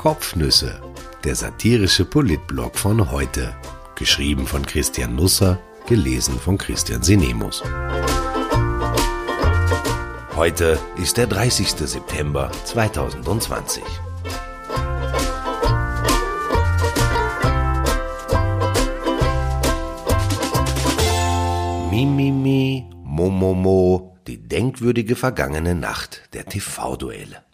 Kopfnüsse, der satirische Politblog von heute. Geschrieben von Christian Nusser, gelesen von Christian Sinemus. Heute ist der 30. September 2020. Mimimi, Momomo, die denkwürdige vergangene Nacht der TV-Duelle.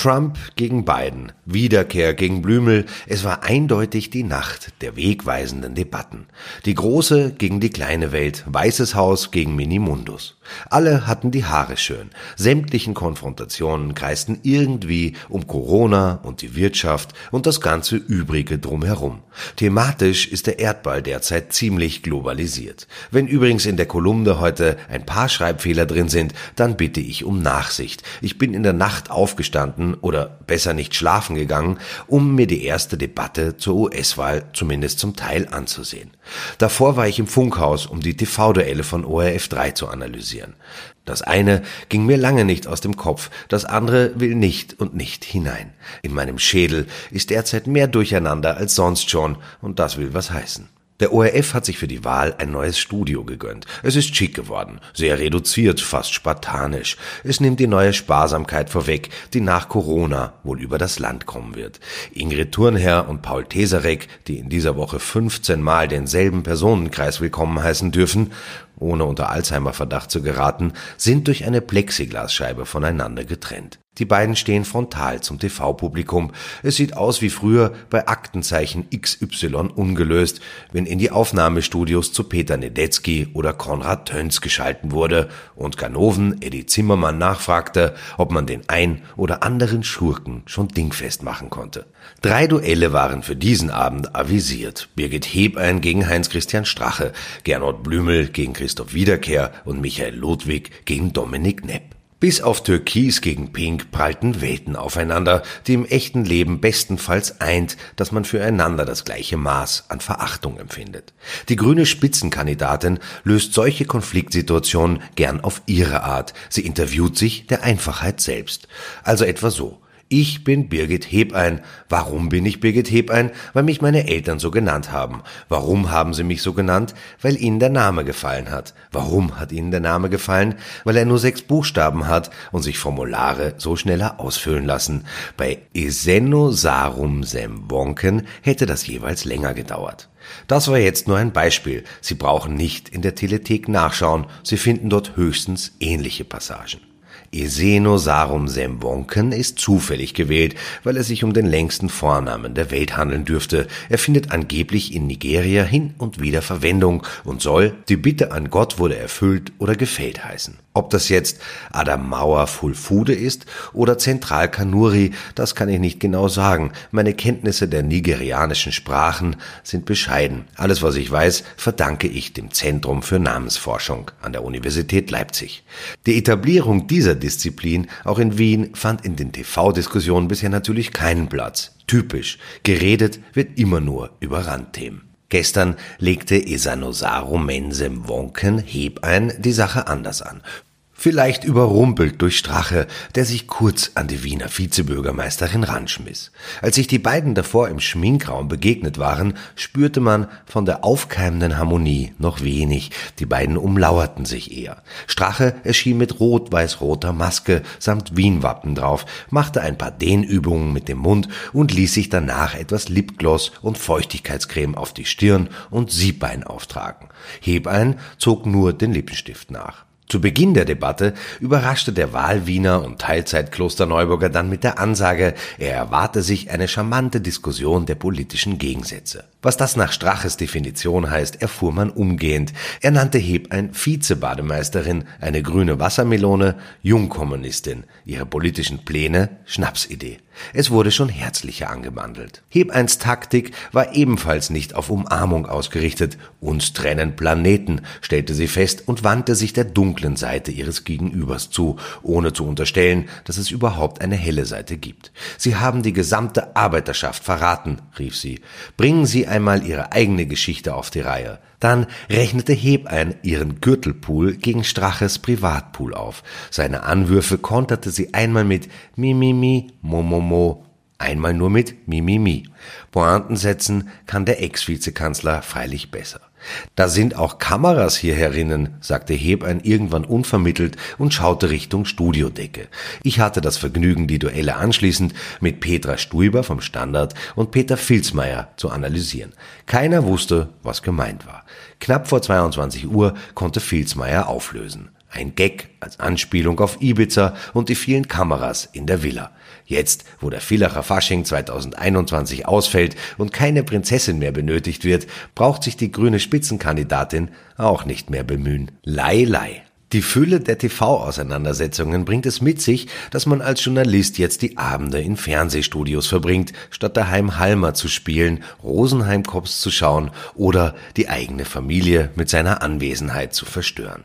Trump gegen Biden, Wiederkehr gegen Blümel, es war eindeutig die Nacht der wegweisenden Debatten. Die große gegen die kleine Welt, Weißes Haus gegen Minimundus. Alle hatten die Haare schön. Sämtlichen Konfrontationen kreisten irgendwie um Corona und die Wirtschaft und das ganze Übrige drumherum. Thematisch ist der Erdball derzeit ziemlich globalisiert. Wenn übrigens in der Kolumne heute ein paar Schreibfehler drin sind, dann bitte ich um Nachsicht. Ich bin in der Nacht aufgestanden oder besser nicht schlafen gegangen, um mir die erste Debatte zur US-Wahl zumindest zum Teil anzusehen. Davor war ich im Funkhaus, um die TV-Duelle von ORF 3 zu analysieren. Das eine ging mir lange nicht aus dem Kopf, das andere will nicht und nicht hinein. In meinem Schädel ist derzeit mehr Durcheinander als sonst schon, und das will was heißen. Der ORF hat sich für die Wahl ein neues Studio gegönnt. Es ist schick geworden, sehr reduziert, fast spartanisch. Es nimmt die neue Sparsamkeit vorweg, die nach Corona wohl über das Land kommen wird. Ingrid Thurnherr und Paul Teserek, die in dieser Woche 15 Mal denselben Personenkreis willkommen heißen dürfen, ohne unter Alzheimer-Verdacht zu geraten, sind durch eine Plexiglasscheibe voneinander getrennt. Die beiden stehen frontal zum TV-Publikum. Es sieht aus wie früher bei Aktenzeichen XY ungelöst, wenn in die Aufnahmestudios zu Peter Nedetzky oder Konrad Töns geschalten wurde und Ganoven Eddie Zimmermann nachfragte, ob man den ein oder anderen Schurken schon dingfest machen konnte. Drei Duelle waren für diesen Abend avisiert. Birgit Hebein gegen Heinz-Christian Strache, Gernot Blümel gegen Christoph Wiederkehr und Michael Ludwig gegen Dominik Nepp. Bis auf Türkis gegen Pink prallten Welten aufeinander, die im echten Leben bestenfalls eint, dass man füreinander das gleiche Maß an Verachtung empfindet. Die grüne Spitzenkandidatin löst solche Konfliktsituationen gern auf ihre Art. Sie interviewt sich der Einfachheit selbst. Also etwa so. Ich bin Birgit Hebein. Warum bin ich Birgit Hebein? Weil mich meine Eltern so genannt haben. Warum haben sie mich so genannt? Weil ihnen der Name gefallen hat. Warum hat ihnen der Name gefallen? Weil er nur sechs Buchstaben hat und sich Formulare so schneller ausfüllen lassen. Bei Esenosarum Semwonken hätte das jeweils länger gedauert. Das war jetzt nur ein Beispiel. Sie brauchen nicht in der Telethek nachschauen. Sie finden dort höchstens ähnliche Passagen. Esenosarum Semwonken ist zufällig gewählt, weil es sich um den längsten Vornamen der Welt handeln dürfte. Er findet angeblich in Nigeria hin und wieder Verwendung und soll, die Bitte an Gott wurde erfüllt oder gefällt heißen. Ob das jetzt Adamawa Fulfude ist oder Zentral Kanuri, das kann ich nicht genau sagen. Meine Kenntnisse der nigerianischen Sprachen sind bescheiden. Alles, was ich weiß, verdanke ich dem Zentrum für Namensforschung an der Universität Leipzig. Die Etablierung dieser Disziplin auch in Wien fand in den TV-Diskussionen bisher natürlich keinen Platz. Typisch. Geredet wird immer nur über Randthemen. Gestern legte Esanosaru Mensem Wonken Hebein die Sache anders an. Vielleicht überrumpelt durch Strache, der sich kurz an die Wiener Vizebürgermeisterin ranschmiss. Als sich die beiden davor im Schminkraum begegnet waren, spürte man von der aufkeimenden Harmonie noch wenig. Die beiden umlauerten sich eher. Strache erschien mit rot-weiß-roter Maske samt Wienwappen drauf, machte ein paar Dehnübungen mit dem Mund und ließ sich danach etwas Lipgloss und Feuchtigkeitscreme auf die Stirn und Siebbein auftragen. Hebein zog nur den Lippenstift nach. Zu Beginn der Debatte überraschte der Wahlwiener und Teilzeit-Klosterneuburger dann mit der Ansage, er erwarte sich eine charmante Diskussion der politischen Gegensätze. Was das nach Straches Definition heißt, erfuhr man umgehend. Er nannte Hebein Vize-Bademeisterin, eine grüne Wassermelone, Jungkommunistin, ihre politischen Pläne Schnapsidee. Es wurde schon herzlicher angebandelt. Hebeins Taktik war ebenfalls nicht auf Umarmung ausgerichtet. Uns trennen Planeten, stellte sie fest und wandte sich der dunklen Seite ihres Gegenübers zu, ohne zu unterstellen, dass es überhaupt eine helle Seite gibt. Sie haben die gesamte Arbeiterschaft verraten, rief sie. Bringen Sie einmal Ihre eigene Geschichte auf die Reihe. Dann rechnete Hebein ihren Gürtelpool gegen Straches Privatpool auf. Seine Anwürfe konterte sie einmal mit Mi Mi Mi Mo Mo Mo. Einmal nur mit Mimimi. Pointen setzen kann der Ex-Vizekanzler freilich besser. Da sind auch Kameras hier herinnen, sagte Hebein irgendwann unvermittelt und schaute Richtung Studiodecke. Ich hatte das Vergnügen, die Duelle anschließend mit Petra Stuiber vom Standard und Peter Filzmeier zu analysieren. Keiner wusste, was gemeint war. Knapp vor 22 Uhr konnte Filzmeier auflösen. Ein Gag als Anspielung auf Ibiza und die vielen Kameras in der Villa. Jetzt, wo der Villacher Fasching 2021 ausfällt und keine Prinzessin mehr benötigt wird, braucht sich die grüne Spitzenkandidatin auch nicht mehr bemühen. Lei, lei. Die Fülle der TV-Auseinandersetzungen bringt es mit sich, dass man als Journalist jetzt die Abende in Fernsehstudios verbringt, statt daheim Halmer zu spielen, Rosenheim-Cops zu schauen oder die eigene Familie mit seiner Anwesenheit zu verstören.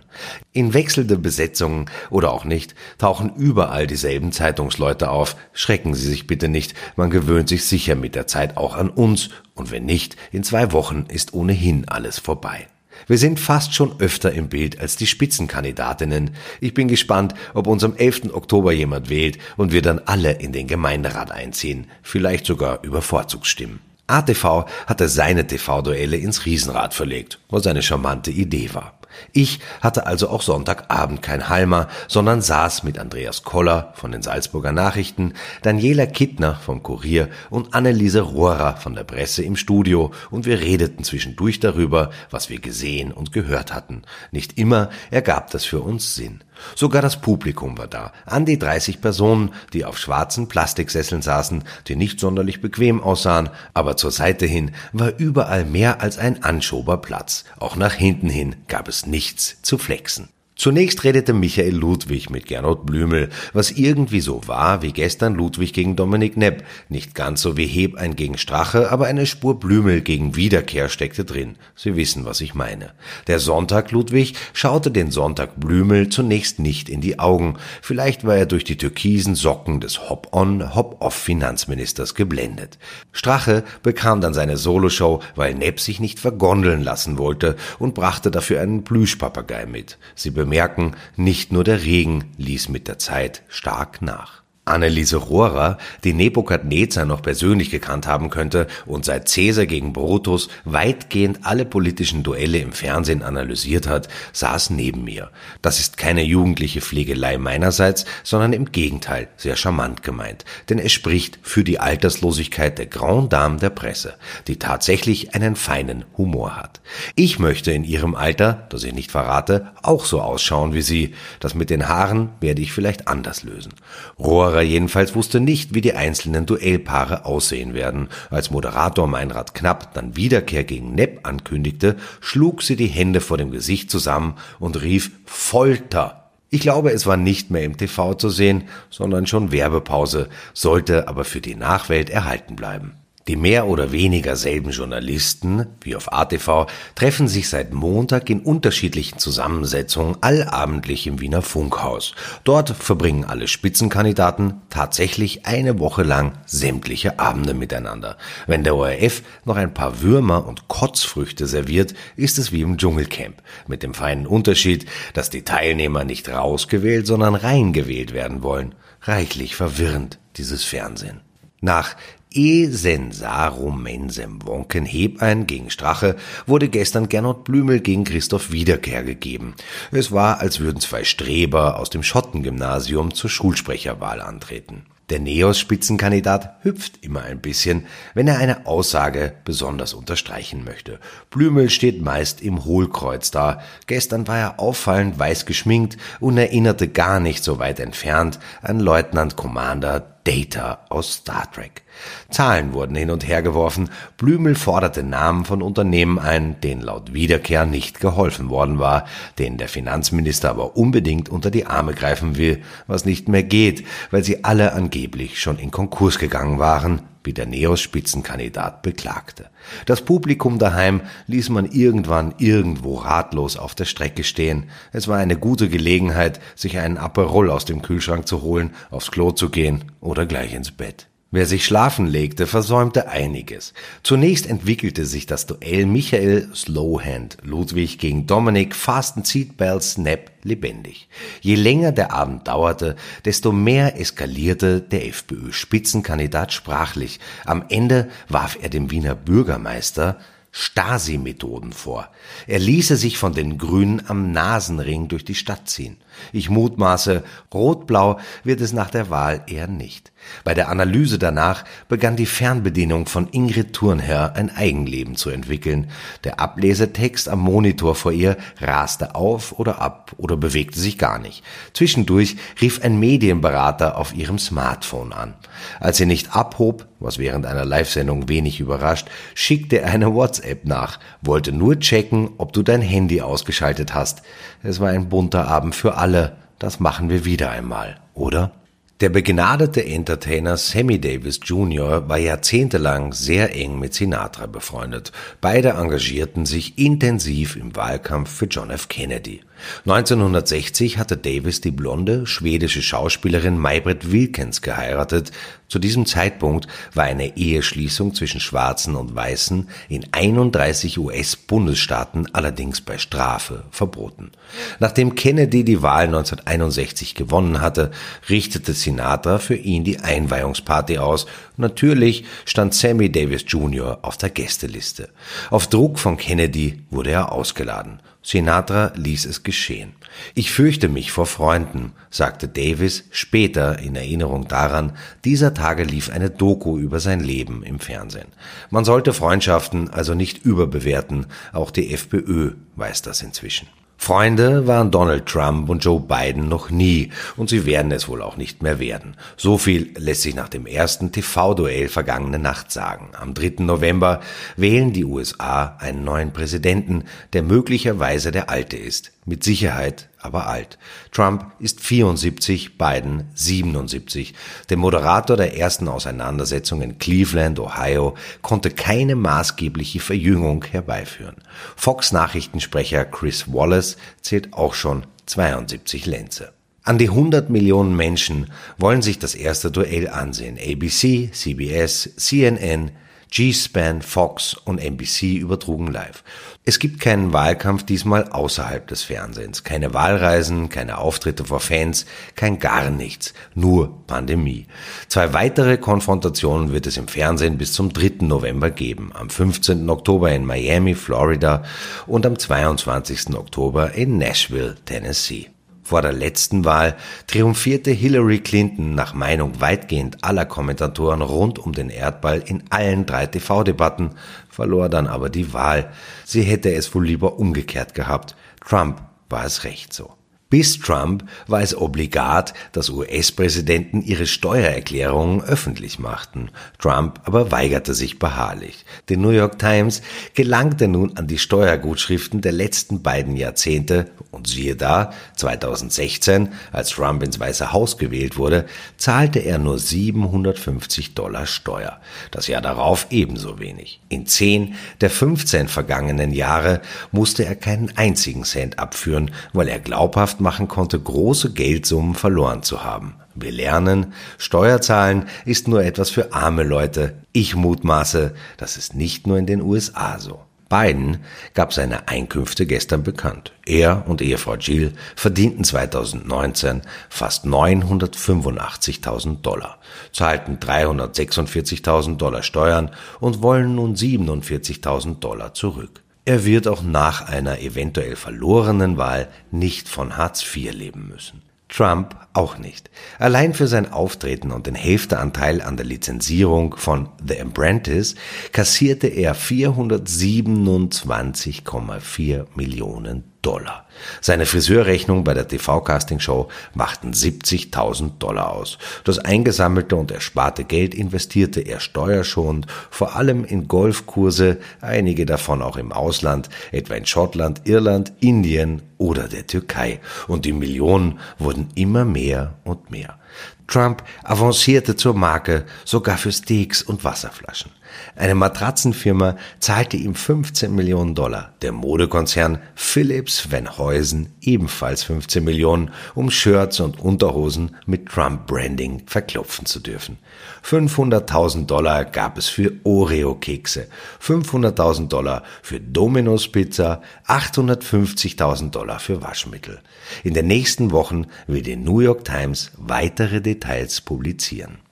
In wechselnde Besetzungen oder auch nicht tauchen überall dieselben Zeitungsleute auf. Schrecken Sie sich bitte nicht, man gewöhnt sich sicher mit der Zeit auch an uns und wenn nicht, in zwei Wochen ist ohnehin alles vorbei. Wir sind fast schon öfter im Bild als die Spitzenkandidatinnen. Ich bin gespannt, ob uns am 11. Oktober jemand wählt und wir dann alle in den Gemeinderat einziehen, vielleicht sogar über Vorzugsstimmen. ATV hatte seine TV-Duelle ins Riesenrad verlegt, was eine charmante Idee war. Ich hatte also auch Sonntagabend kein Halmer, sondern saß mit Andreas Koller von den Salzburger Nachrichten, Daniela Kittner vom Kurier und Anneliese Rohrer von der Presse im Studio und wir redeten zwischendurch darüber, was wir gesehen und gehört hatten. Nicht immer ergab das für uns Sinn. Sogar das Publikum war da, an die 30 Personen, die auf schwarzen Plastiksesseln saßen, die nicht sonderlich bequem aussahen, aber zur Seite hin war überall mehr als ein Anschoberplatz. Auch nach hinten hin gab es nichts zu flexen. Zunächst redete Michael Ludwig mit Gernot Blümel, was irgendwie so war wie gestern Ludwig gegen Dominik Nepp. Nicht ganz so wie Hebein gegen Strache, aber eine Spur Blümel gegen Wiederkehr steckte drin. Sie wissen, was ich meine. Der Sonntag Ludwig schaute den Sonntag Blümel zunächst nicht in die Augen. Vielleicht war er durch die türkisen Socken des Hop-on, Hop-off Finanzministers geblendet. Strache bekam dann seine Soloshow, weil Nepp sich nicht vergondeln lassen wollte und brachte dafür einen Plüschpapagei mit. Sie bemerken, nicht nur der Regen ließ mit der Zeit stark nach. Anneliese Rohrer, die Nebukadnezar noch persönlich gekannt haben könnte und seit Caesar gegen Brutus weitgehend alle politischen Duelle im Fernsehen analysiert hat, saß neben mir. Das ist keine jugendliche Pflegelei meinerseits, sondern im Gegenteil sehr charmant gemeint, denn es spricht für die Alterslosigkeit der Grand Dame der Presse, die tatsächlich einen feinen Humor hat. Ich möchte in ihrem Alter, das ich nicht verrate, auch so ausschauen wie sie. Das mit den Haaren werde ich vielleicht anders lösen. Rohrer Zauberer jedenfalls wusste nicht, wie die einzelnen Duellpaare aussehen werden. Als Moderator Meinrad Knapp dann Wiederkehr gegen Nepp ankündigte, schlug sie die Hände vor dem Gesicht zusammen und rief Folter. Ich glaube, es war nicht mehr im TV zu sehen, sondern schon Werbepause, sollte aber für die Nachwelt erhalten bleiben. Die mehr oder weniger selben Journalisten, wie auf ATV, treffen sich seit Montag in unterschiedlichen Zusammensetzungen allabendlich im Wiener Funkhaus. Dort verbringen alle Spitzenkandidaten tatsächlich eine Woche lang sämtliche Abende miteinander. Wenn der ORF noch ein paar Würmer und Kotzfrüchte serviert, ist es wie im Dschungelcamp. Mit dem feinen Unterschied, dass die Teilnehmer nicht rausgewählt, sondern reingewählt werden wollen. Reichlich verwirrend, dieses Fernsehen. Nach E sensarum mensem Wonken Hebein gegen Strache wurde gestern Gernot Blümel gegen Christoph Wiederkehr gegeben. Es war, als würden zwei Streber aus dem Schottengymnasium zur Schulsprecherwahl antreten. Der Neos-Spitzenkandidat hüpft immer ein bisschen, wenn er eine Aussage besonders unterstreichen möchte. Blümel steht meist im Hohlkreuz da. Gestern war er auffallend weiß geschminkt und erinnerte gar nicht so weit entfernt an Leutnant Commander Data aus Star Trek. Zahlen wurden hin und her geworfen, Blümel forderte Namen von Unternehmen ein, denen laut Wiederkehr nicht geholfen worden war, denen der Finanzminister aber unbedingt unter die Arme greifen will, was nicht mehr geht, weil sie alle angeblich schon in Konkurs gegangen waren, wie der Neos-Spitzenkandidat beklagte. Das Publikum daheim ließ man irgendwann irgendwo ratlos auf der Strecke stehen. Es war eine gute Gelegenheit, sich einen Aperol aus dem Kühlschrank zu holen, aufs Klo zu gehen oder gleich ins Bett. Wer sich schlafen legte, versäumte einiges. Zunächst entwickelte sich das Duell Michael Slowhand Ludwig gegen Dominic Fasten Seatbelt Snap lebendig. Je länger der Abend dauerte, desto mehr eskalierte der FPÖ-Spitzenkandidat sprachlich. Am Ende warf er dem Wiener Bürgermeister Stasi-Methoden vor. Er ließe sich von den Grünen am Nasenring durch die Stadt ziehen. Ich mutmaße, rot-blau wird es nach der Wahl eher nicht. Bei der Analyse danach begann die Fernbedienung von Ingrid Thurnherr ein Eigenleben zu entwickeln. Der Ablesetext am Monitor vor ihr raste auf oder ab oder bewegte sich gar nicht. Zwischendurch rief ein Medienberater auf ihrem Smartphone an. Als sie nicht abhob, was während einer Live-Sendung wenig überrascht, schickte er eine WhatsApp nach, wollte nur checken, ob du dein Handy ausgeschaltet hast. Es war ein bunter Abend für alle. Das machen wir wieder einmal, oder? Der begnadete Entertainer Sammy Davis Jr. war jahrzehntelang sehr eng mit Sinatra befreundet. Beide engagierten sich intensiv im Wahlkampf für John F. Kennedy. 1960 hatte Davis die blonde schwedische Schauspielerin Maybrit Wilkens geheiratet. Zu diesem Zeitpunkt war eine Eheschließung zwischen Schwarzen und Weißen in 31 US-Bundesstaaten allerdings bei Strafe verboten. Nachdem Kennedy die Wahl 1961 gewonnen hatte, richtete Sinatra für ihn die Einweihungsparty aus. Natürlich stand Sammy Davis Jr. auf der Gästeliste. Auf Druck von Kennedy wurde er ausgeladen. Sinatra ließ es geschehen. Ich fürchte mich vor Freunden, sagte Davis später in Erinnerung daran, dieser Tage lief eine Doku über sein Leben im Fernsehen. Man sollte Freundschaften also nicht überbewerten, auch die FPÖ weiß das inzwischen. Freunde waren Donald Trump und Joe Biden noch nie und sie werden es wohl auch nicht mehr werden. So viel lässt sich nach dem ersten TV-Duell vergangene Nacht sagen. Am 3. November wählen die USA einen neuen Präsidenten, der möglicherweise der alte ist. Mit Sicherheit aber alt. Trump ist 74, Biden 77. Der Moderator der ersten Auseinandersetzung in Cleveland, Ohio, konnte keine maßgebliche Verjüngung herbeiführen. Fox Nachrichtensprecher Chris Wallace zählt auch schon 72 Lenze. An die 100 Millionen Menschen wollen sich das erste Duell ansehen. ABC, CBS, CNN, G-Span, Fox und NBC übertrugen live. Es gibt keinen Wahlkampf diesmal außerhalb des Fernsehens. Keine Wahlreisen, keine Auftritte vor Fans, kein gar nichts. Nur Pandemie. Zwei weitere Konfrontationen wird es im Fernsehen bis zum 3. November geben. Am 15. Oktober in Miami, Florida und am 22. Oktober in Nashville, Tennessee. Vor der letzten Wahl triumphierte Hillary Clinton nach Meinung weitgehend aller Kommentatoren rund um den Erdball in allen drei TV-Debatten, verlor dann aber die Wahl. Sie hätte es wohl lieber umgekehrt gehabt. Trump war es recht so. Bis Trump war es obligat, dass US-Präsidenten ihre Steuererklärungen öffentlich machten. Trump aber weigerte sich beharrlich. Die New York Times gelangte nun an die Steuergutschriften der letzten beiden Jahrzehnte und siehe da, 2016, als Trump ins Weiße Haus gewählt wurde, zahlte er nur 750 Dollar Steuer. Das Jahr darauf ebenso wenig. In 10 der 15 vergangenen Jahre musste er keinen einzigen Cent abführen, weil er glaubhaft machen konnte, große Geldsummen verloren zu haben. Wir lernen, Steuerzahlen ist nur etwas für arme Leute. Ich mutmaße, das ist nicht nur in den USA so. Biden gab seine Einkünfte gestern bekannt. Er und Ehefrau Jill verdienten 2019 fast 985.000 Dollar, zahlten 346.000 Dollar Steuern und wollen nun 47.000 Dollar zurück. Er wird auch nach einer eventuell verlorenen Wahl nicht von Hartz IV leben müssen. Trump auch nicht. Allein für sein Auftreten und den Hälfteanteil an der Lizenzierung von The Apprentice kassierte er 427,4 Millionen Dollar. Seine Friseurrechnung bei der TV-Casting-Show machten 70.000 Dollar aus. Das eingesammelte und ersparte Geld investierte er steuerschonend, vor allem in Golfkurse, einige davon auch im Ausland, etwa in Schottland, Irland, Indien oder der Türkei. Und die Millionen wurden immer mehr und mehr. Trump avancierte zur Marke sogar für Steaks und Wasserflaschen. Eine Matratzenfirma zahlte ihm 15 Millionen Dollar, der Modekonzern Philips Van Heusen ebenfalls 15 Millionen, um Shirts und Unterhosen mit Trump-Branding verklopfen zu dürfen. 500.000 Dollar gab es für Oreo-Kekse, 500.000 Dollar für Domino's Pizza, 850.000 Dollar für Waschmittel. In den nächsten Wochen wird die New York Times weitere Details publizieren.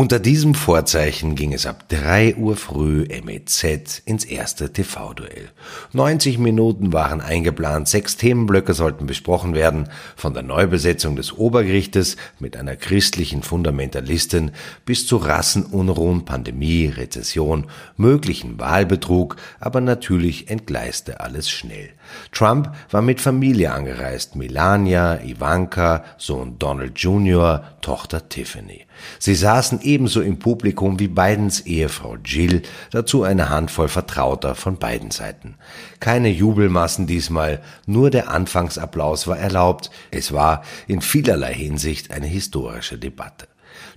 Unter diesem Vorzeichen ging es ab drei Uhr früh MEZ ins erste TV-Duell. 90 Minuten waren eingeplant, sechs Themenblöcke sollten besprochen werden, von der Neubesetzung des Obergerichtes mit einer christlichen Fundamentalistin bis zu Rassenunruhen, Pandemie, Rezession, möglichen Wahlbetrug, aber natürlich entgleiste alles schnell. Trump war mit Familie angereist, Melania, Ivanka, Sohn Donald Jr., Tochter Tiffany. Sie saßen ebenso im Publikum wie Bidens Ehefrau Jill, dazu eine Handvoll Vertrauter von beiden Seiten. Keine Jubelmassen diesmal, nur der Anfangsapplaus war erlaubt. Es war in vielerlei Hinsicht eine historische Debatte.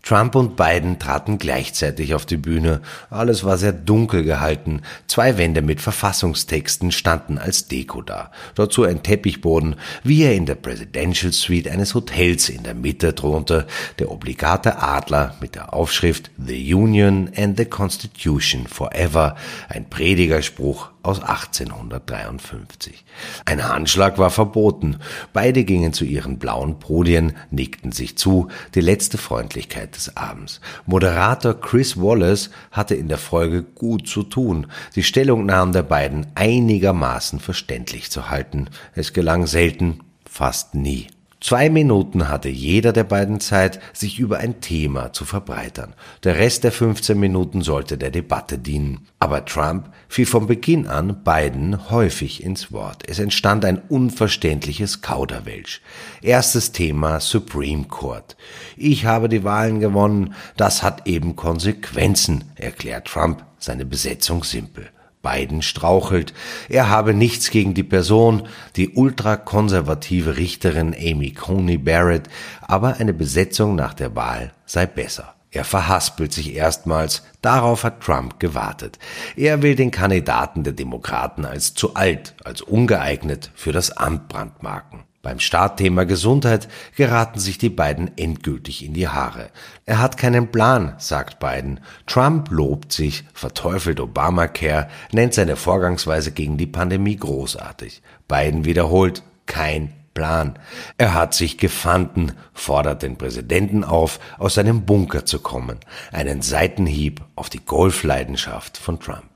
Trump und Biden traten gleichzeitig auf die Bühne. Alles war sehr dunkel gehalten. Zwei Wände mit Verfassungstexten standen als Deko da. Dazu ein Teppichboden, wie er in der Presidential Suite eines Hotels in der Mitte thronte, der obligate Adler mit der Aufschrift The Union and the Constitution Forever, ein Predigerspruch aus 1853. Ein Handschlag war verboten. Beide gingen zu ihren blauen Podien, nickten sich zu, die letzte Freundlichkeit des Abends. Moderator Chris Wallace hatte in der Folge gut zu tun, die Stellungnahmen der beiden einigermaßen verständlich zu halten. Es gelang selten, fast nie. Zwei Minuten hatte jeder der beiden Zeit, sich über ein Thema zu verbreitern. Der Rest der 15 Minuten sollte der Debatte dienen. Aber Trump fiel von Beginn an beiden häufig ins Wort. Es entstand ein unverständliches Kauderwelsch. Erstes Thema Supreme Court. Ich habe die Wahlen gewonnen, das hat eben Konsequenzen, erklärt Trump seine Besetzung simpel. Biden strauchelt. Er habe nichts gegen die Person, die ultrakonservative Richterin Amy Coney Barrett, aber eine Besetzung nach der Wahl sei besser. Er verhaspelt sich erstmals, darauf hat Trump gewartet. Er will den Kandidaten der Demokraten als zu alt, als ungeeignet für das Amt brandmarken. Beim Startthema Gesundheit geraten sich die beiden endgültig in die Haare. Er hat keinen Plan, sagt Biden. Trump lobt sich, verteufelt Obamacare, nennt seine Vorgangsweise gegen die Pandemie großartig. Biden wiederholt, kein Plan. Er hat sich gefanden, fordert den Präsidenten auf, aus seinem Bunker zu kommen. Einen Seitenhieb auf die Golfleidenschaft von Trump.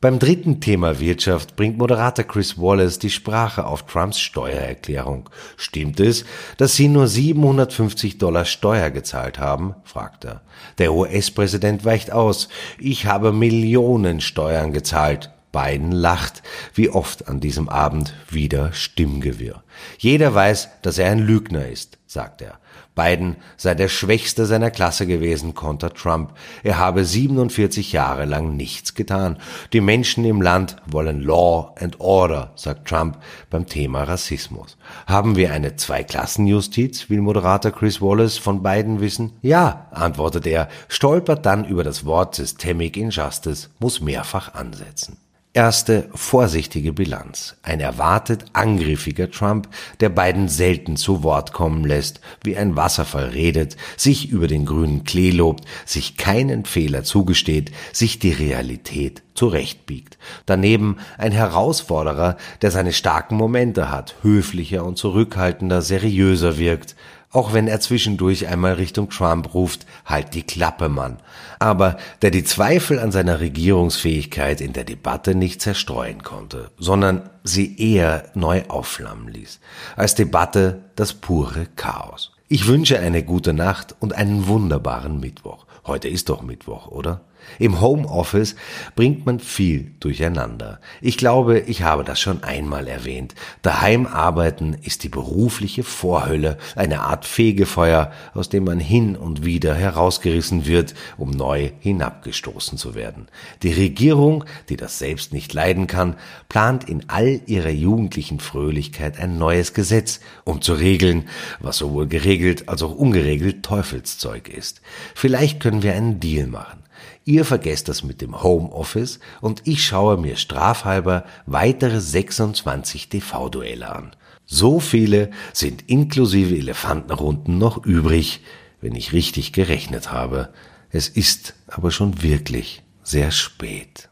Beim dritten Thema Wirtschaft bringt Moderator Chris Wallace die Sprache auf Trumps Steuererklärung. Stimmt es, dass Sie nur 750 Dollar Steuer gezahlt haben? fragt er. Der US-Präsident weicht aus. Ich habe Millionen Steuern gezahlt. Biden lacht, wie oft an diesem Abend wieder Stimmgewirr. Jeder weiß, dass er ein Lügner ist, sagt er. Biden sei der Schwächste seiner Klasse gewesen, kontert Trump. Er habe 47 Jahre lang nichts getan. Die Menschen im Land wollen Law and Order, sagt Trump beim Thema Rassismus. Haben wir eine Zweiklassenjustiz, will Moderator Chris Wallace von Biden wissen? Ja, antwortet er, stolpert dann über das Wort Systemic Injustice, muss mehrfach ansetzen. Erste vorsichtige Bilanz. Ein erwartet angriffiger Trump, der Biden selten zu Wort kommen lässt, wie ein Wasserfall redet, sich über den grünen Klee lobt, sich keinen Fehler zugesteht, sich die Realität zurechtbiegt. Daneben ein Herausforderer, der seine starken Momente hat, höflicher und zurückhaltender, seriöser wirkt, auch wenn er zwischendurch einmal Richtung Trump ruft, halt die Klappe, Mann. Aber der die Zweifel an seiner Regierungsfähigkeit in der Debatte nicht zerstreuen konnte, sondern sie eher neu aufflammen ließ. Als Debatte das pure Chaos. Ich wünsche eine gute Nacht und einen wunderbaren Mittwoch. Heute ist doch Mittwoch, oder? Im Homeoffice bringt man viel durcheinander. Ich glaube, ich habe das schon einmal erwähnt. Daheim arbeiten ist die berufliche Vorhölle, eine Art Fegefeuer, aus dem man hin und wieder herausgerissen wird, um neu hinabgestoßen zu werden. Die Regierung, die das selbst nicht leiden kann, plant in all ihrer jugendlichen Fröhlichkeit ein neues Gesetz, um zu regeln, was sowohl geregelt als auch ungeregelt Teufelszeug ist. Vielleicht können wir einen Deal machen. Ihr vergesst das mit dem Homeoffice und ich schaue mir strafhalber weitere 26 TV-Duelle an. So viele sind inklusive Elefantenrunden noch übrig, wenn ich richtig gerechnet habe. Es ist aber schon wirklich sehr spät.